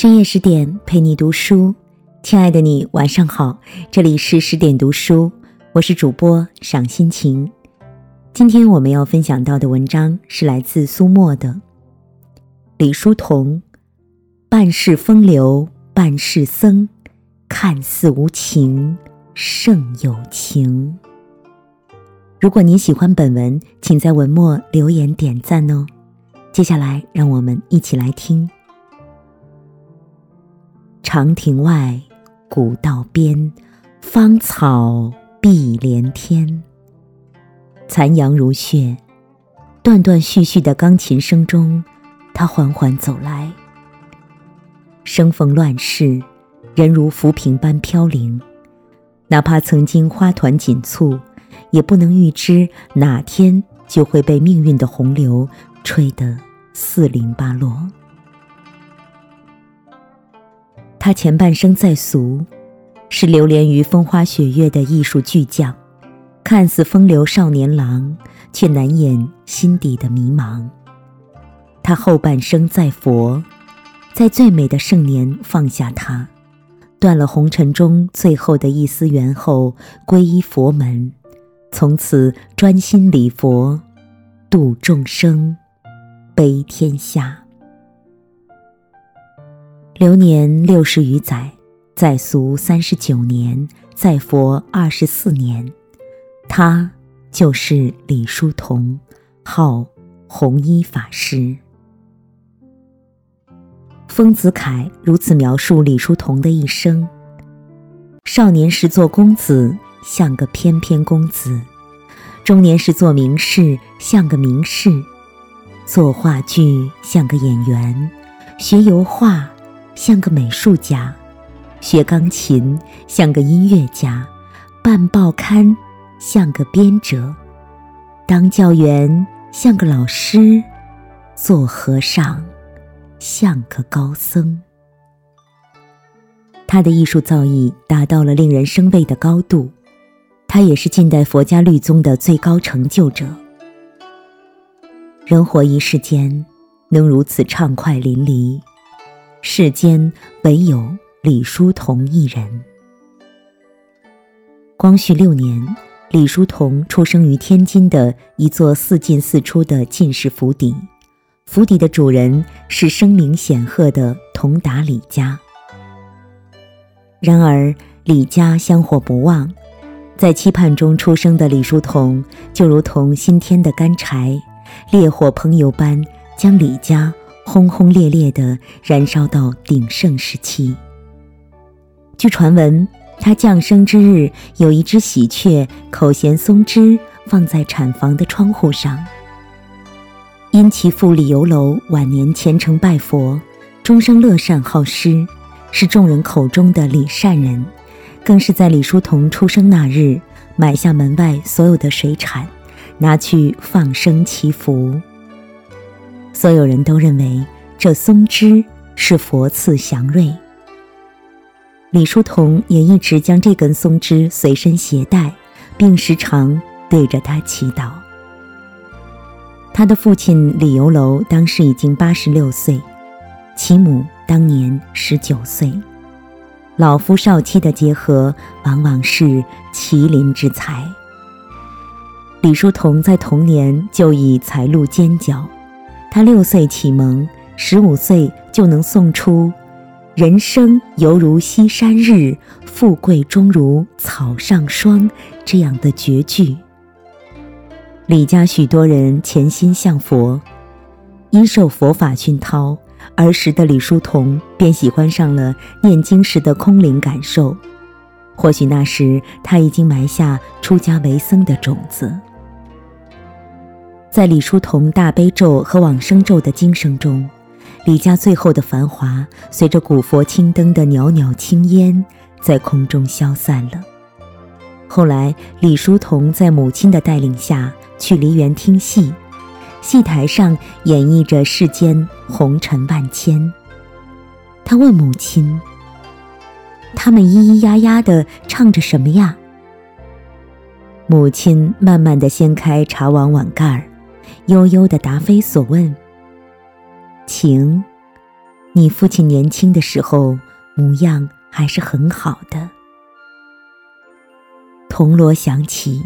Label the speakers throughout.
Speaker 1: 深夜十点陪你读书，亲爱的你晚上好，这里是十点读书，我是主播赏心情。今天我们要分享到的文章是来自苏沫的李叔同，半是风流，半是僧，看似无情，胜有情。如果您喜欢本文，请在文末留言点赞哦。接下来，让我们一起来听。长亭外，古道边，芳草碧连天。残阳如血，断断续续的钢琴声中，他缓缓走来。生逢乱世，人如浮萍般飘零，哪怕曾经花团锦簇，也不能预知哪天就会被命运的洪流吹得四零八落。他前半生在俗，是流连于风花雪月的艺术巨匠，看似风流少年郎，却难掩心底的迷茫。他后半生在佛，在最美的盛年放下他，断了红尘中最后的一丝缘后，皈依佛门，从此专心礼佛，度众生，悲天下。流年六十余载，在俗三十九年，在佛二十四年，他就是李叔同，号弘一法师。丰子恺如此描述李叔同的一生：少年时做公子，像个翩翩公子；中年时做名士，像个名士；做话剧，像个演员；学油画。像个美术家，学钢琴像个音乐家，办报刊像个编者，当教员像个老师，做和尚像个高僧。他的艺术造诣达到了令人生畏的高度，他也是近代佛家律宗的最高成就者。人活一世间，能如此畅快淋漓。世间唯有李叔同一人。光绪六年，李叔同出生于天津的一座四进四出的进士府邸，府邸的主人是声名显赫的同达李家。然而李家香火不旺，在期盼中出生的李叔同就如同新添的干柴，烈火烹油般将李家。轰轰烈烈地燃烧到鼎盛时期。据传闻，他降生之日，有一只喜鹊口衔松枝放在产房的窗户上。因其父李由楼晚年虔诚拜佛，终生乐善好施，是众人口中的李善人，更是在李叔同出生那日买下门外所有的水产，拿去放生祈福。所有人都认为这松枝是佛赐祥瑞。李叔同也一直将这根松枝随身携带，并时常对着它祈祷。他的父亲李由楼当时已经八十六岁，其母当年十九岁，老夫少妻的结合往往是麒麟之才。李叔同在童年就已财路尖角。他六岁启蒙，十五岁就能诵出“人生犹如西山日，富贵终如草上霜”这样的绝句。李家许多人潜心向佛，因受佛法熏陶，儿时的李叔同便喜欢上了念经时的空灵感受。或许那时他已经埋下出家为僧的种子。在李叔同大悲咒和往生咒的经声中，李家最后的繁华随着古佛青灯的袅袅青烟在空中消散了。后来，李叔同在母亲的带领下去梨园听戏，戏台上演绎着世间红尘万千。他问母亲：“他们咿咿呀呀的唱着什么呀？”母亲慢慢的掀开茶碗碗盖儿。悠悠的答非所问。晴，你父亲年轻的时候模样还是很好的。”铜锣响起，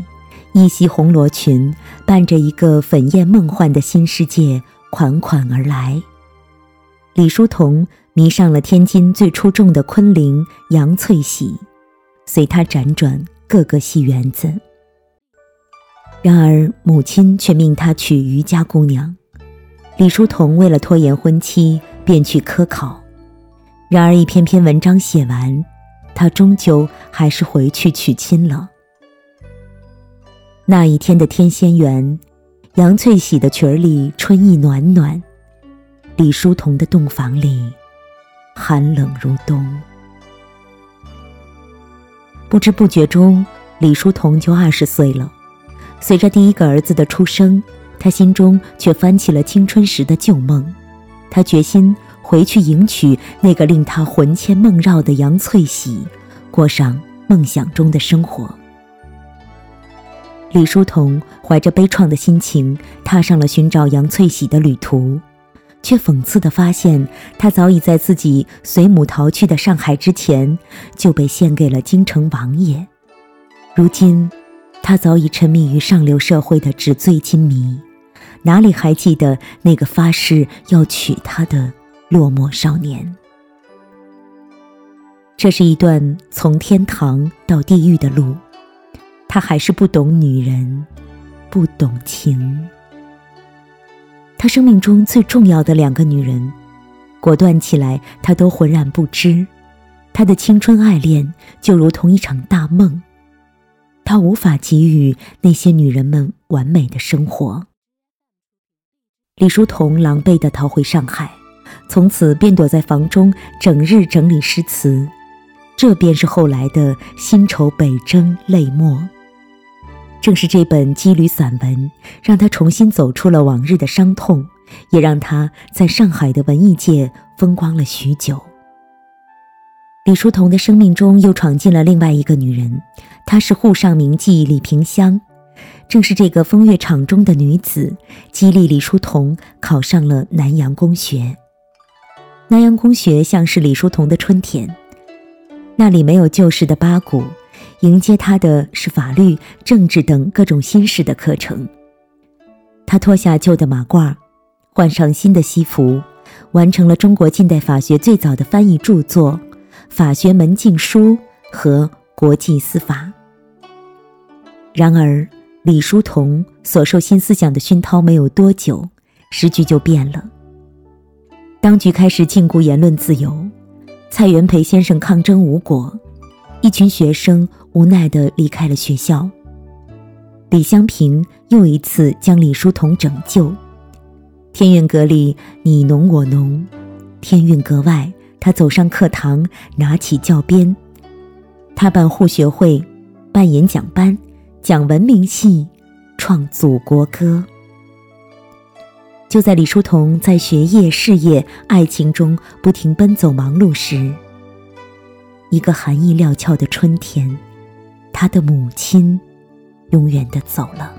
Speaker 1: 一袭红罗裙伴着一个粉艳梦幻的新世界款款而来。李叔同迷上了天津最出众的昆凌杨翠喜，随他辗转各个戏园子。然而母亲却命他娶余家姑娘。李叔同为了拖延婚期，便去科考。然而一篇篇文章写完，他终究还是回去娶亲了。那一天的天仙园，杨翠喜的裙儿里春意暖暖，李叔同的洞房里寒冷如冬。不知不觉中，李叔同就二十岁了。随着第一个儿子的出生，他心中却翻起了青春时的旧梦。他决心回去迎娶那个令他魂牵梦绕的杨翠喜，过上梦想中的生活。李叔同怀着悲怆的心情，踏上了寻找杨翠喜的旅途，却讽刺地发现，他早已在自己随母逃去的上海之前，就被献给了京城王爷。如今，他早已沉迷于上流社会的纸醉金迷，哪里还记得那个发誓要娶她的落寞少年？这是一段从天堂到地狱的路。他还是不懂女人，不懂情。他生命中最重要的两个女人，果断起来他都浑然不知。他的青春爱恋就如同一场大梦，他无法给予那些女人们完美的生活。李叔同狼狈地逃回上海，从此便躲在房中，整日整理诗词。这便是后来的辛愁北征泪墨。正是这本羁旅散文，让他重新走出了往日的伤痛，也让他在上海的文艺界风光了许久。李叔同的生命中又闯进了另外一个女人，她是沪上名妓李萍香。正是这个风月场中的女子，激励李叔同考上了南洋公学。南洋公学像是李叔同的春天，那里没有旧时的八股。迎接他的是法律、政治等各种新式的课程。他脱下旧的马褂，换上新的西服，完成了中国近代法学最早的翻译著作《法学门径书》和《国际司法》。然而，李叔同所受新思想的熏陶没有多久，时局就变了。当局开始禁锢言论自由，蔡元培先生抗争无果。一群学生无奈地离开了学校。李香平又一次将李叔同拯救。天韵阁里你侬我侬，天韵阁外，他走上课堂，拿起教鞭。他办护学会，办演讲班，讲文明戏，创祖国歌。就在李叔同在学业、事业、爱情中不停奔走忙碌时，一个寒意料峭的春天，他的母亲永远的走了。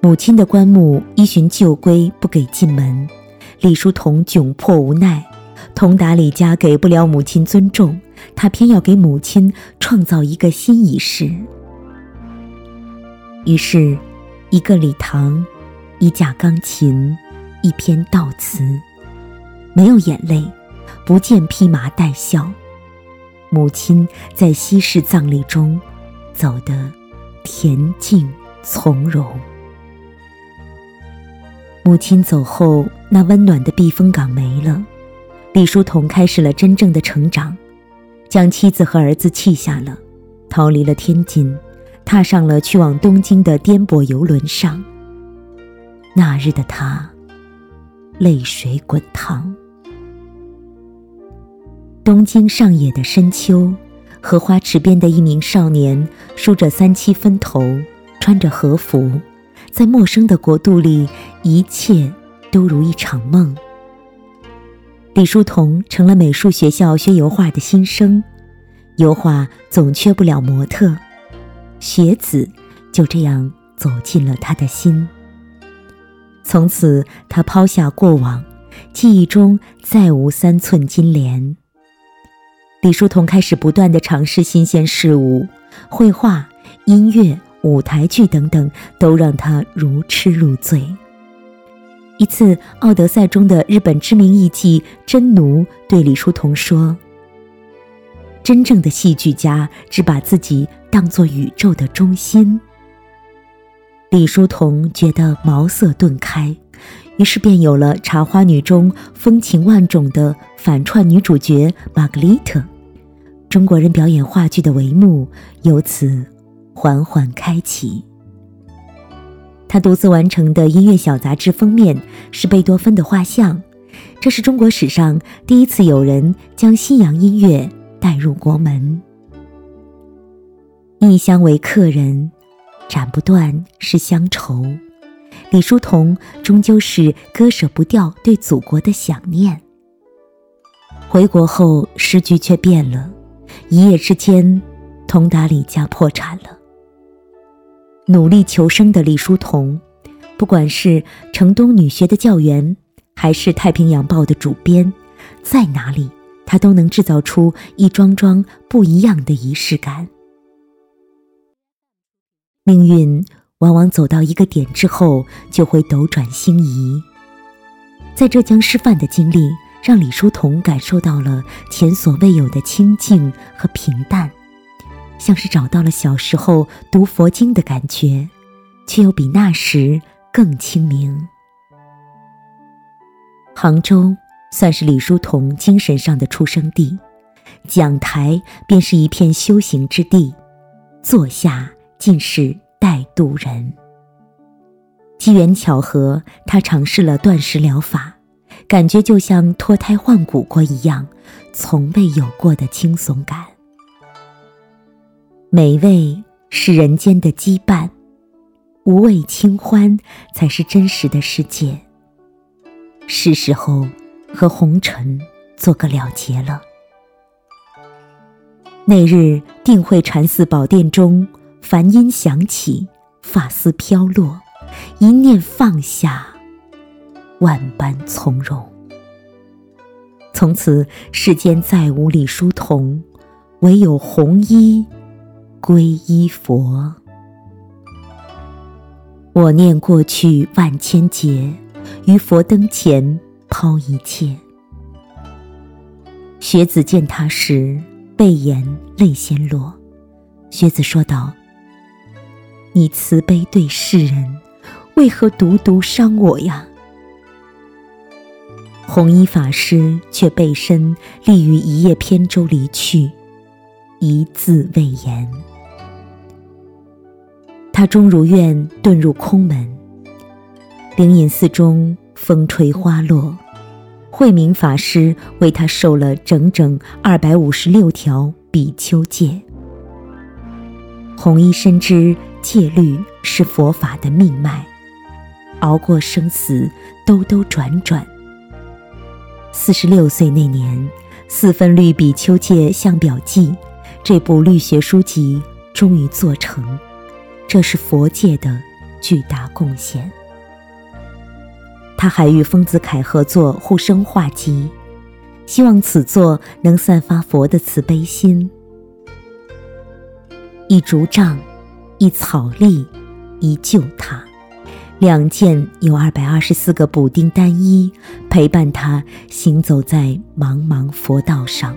Speaker 1: 母亲的棺木依循旧规不给进门，李叔同窘迫无奈。同达里家给不了母亲尊重，他偏要给母亲创造一个新仪式。于是，一个礼堂，一架钢琴，一篇悼词，没有眼泪。不见披麻戴孝，母亲在西式葬礼中走得恬静从容。母亲走后，那温暖的避风港没了，李叔同开始了真正的成长，将妻子和儿子弃下了，逃离了天津，踏上了去往东京的颠簸游轮上。那日的他，泪水滚烫。东京上野的深秋，荷花池边的一名少年梳着三七分头，穿着和服，在陌生的国度里，一切都如一场梦。李叔同成了美术学校学油画的新生，油画总缺不了模特，学子就这样走进了他的心。从此，他抛下过往，记忆中再无三寸金莲。李叔同开始不断的尝试新鲜事物，绘画、音乐、舞台剧等等，都让他如痴如醉。一次，《奥德赛》中的日本知名艺妓真奴对李叔同说：“真正的戏剧家只把自己当作宇宙的中心。”李叔同觉得茅塞顿开，于是便有了《茶花女》中风情万种的反串女主角玛格丽特。中国人表演话剧的帷幕由此缓缓开启。他独自完成的音乐小杂志封面是贝多芬的画像，这是中国史上第一次有人将西洋音乐带入国门。异乡为客人。斩不断是乡愁，李叔同终究是割舍不掉对祖国的想念。回国后，诗局却变了，一夜之间，佟达里家破产了。努力求生的李叔同，不管是城东女学的教员，还是《太平洋报》的主编，在哪里，他都能制造出一桩桩不一样的仪式感。命运往往走到一个点之后，就会斗转星移。在浙江师范的经历，让李叔同感受到了前所未有的清静和平淡，像是找到了小时候读佛经的感觉，却又比那时更清明。杭州算是李叔同精神上的出生地，讲台便是一片修行之地，坐下。尽是带渡人。机缘巧合，他尝试了断食疗法，感觉就像脱胎换骨过一样，从未有过的轻松感。美味是人间的羁绊，无味清欢才是真实的世界。是时候和红尘做个了结了。那日定慧禅寺宝殿中。梵音响起，发丝飘落，一念放下，万般从容。从此世间再无李叔同，唯有红衣皈依佛。我念过去万千劫，于佛灯前抛一切。学子见他时，泪眼泪先落。学子说道。你慈悲对世人，为何独独伤我呀？弘一法师却背身立于一叶扁舟离去，一字未言。他终如愿遁入空门。灵隐寺中风吹花落，慧明法师为他受了整整二百五十六条比丘戒。弘一深知。戒律是佛法的命脉，熬过生死，兜兜转转。四十六岁那年，《四分律比丘戒相表记》这部律学书籍终于做成，这是佛界的巨大贡献。他还与丰子恺合作《护生画集》，希望此作能散发佛的慈悲心。一竹杖。一草笠，一旧塔，两件有二百二十四个补丁单衣，陪伴他行走在茫茫佛道上，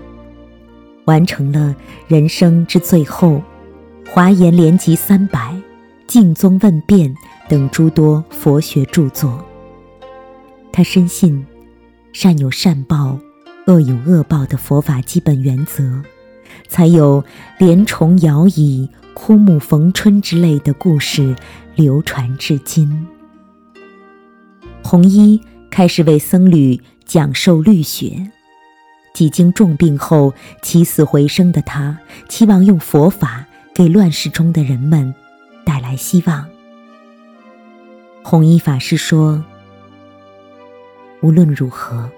Speaker 1: 完成了人生之最后，华严连集三百，净宗问辩等诸多佛学著作。他深信，善有善报，恶有恶报的佛法基本原则，才有莲虫摇椅。枯木逢春之类的故事流传至今。弘一开始为僧侣讲授律学，几经重病后起死回生的他，期望用佛法给乱世中的人们带来希望。弘一法师说：“无论如何，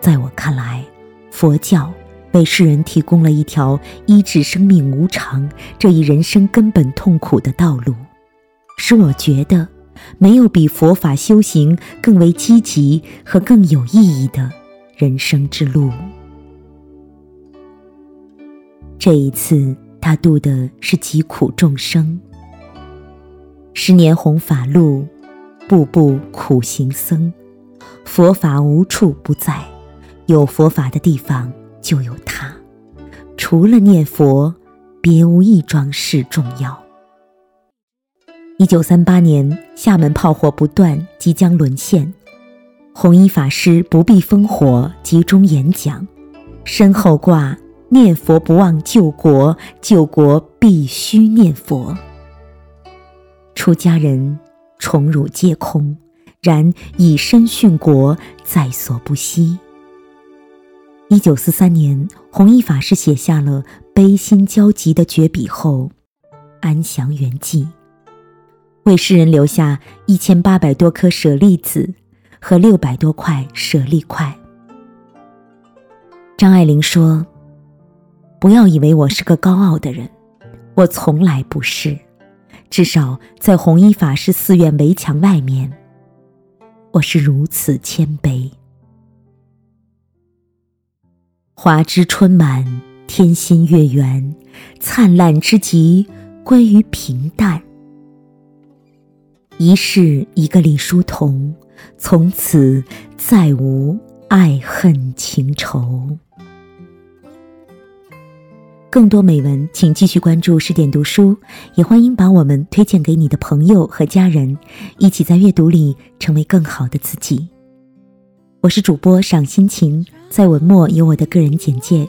Speaker 1: 在我看来，佛教。”为世人提供了一条医治生命无常这一人生根本痛苦的道路，使我觉得没有比佛法修行更为积极和更有意义的人生之路。这一次，他度的是疾苦众生。十年弘法路，步步苦行僧。佛法无处不在，有佛法的地方就有他。除了念佛，别无一桩事重要。一九三八年，厦门炮火不断，即将沦陷。弘一法师不避烽火，集中演讲，身后挂“念佛不忘救国，救国必须念佛”。出家人宠辱皆空，然以身殉国在所不惜。一九四三年，弘一法师写下了悲心交集的绝笔后，安详圆寂，为世人留下一千八百多颗舍利子和六百多块舍利块。张爱玲说：“不要以为我是个高傲的人，我从来不是。”至少在弘一法师寺院围墙外面，我是如此谦卑。花枝春满，天心月圆，灿烂之极归于平淡。一世一个李叔同，从此再无爱恨情仇。更多美文，请继续关注十点读书，也欢迎把我们推荐给你的朋友和家人，一起在阅读里成为更好的自己。我是主播赏心情，在文末有我的个人简介。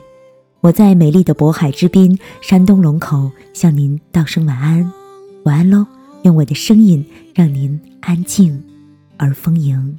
Speaker 1: 我在美丽的渤海之滨，山东龙口，向您道声晚安，晚安喽！用我的声音让您安静而丰盈。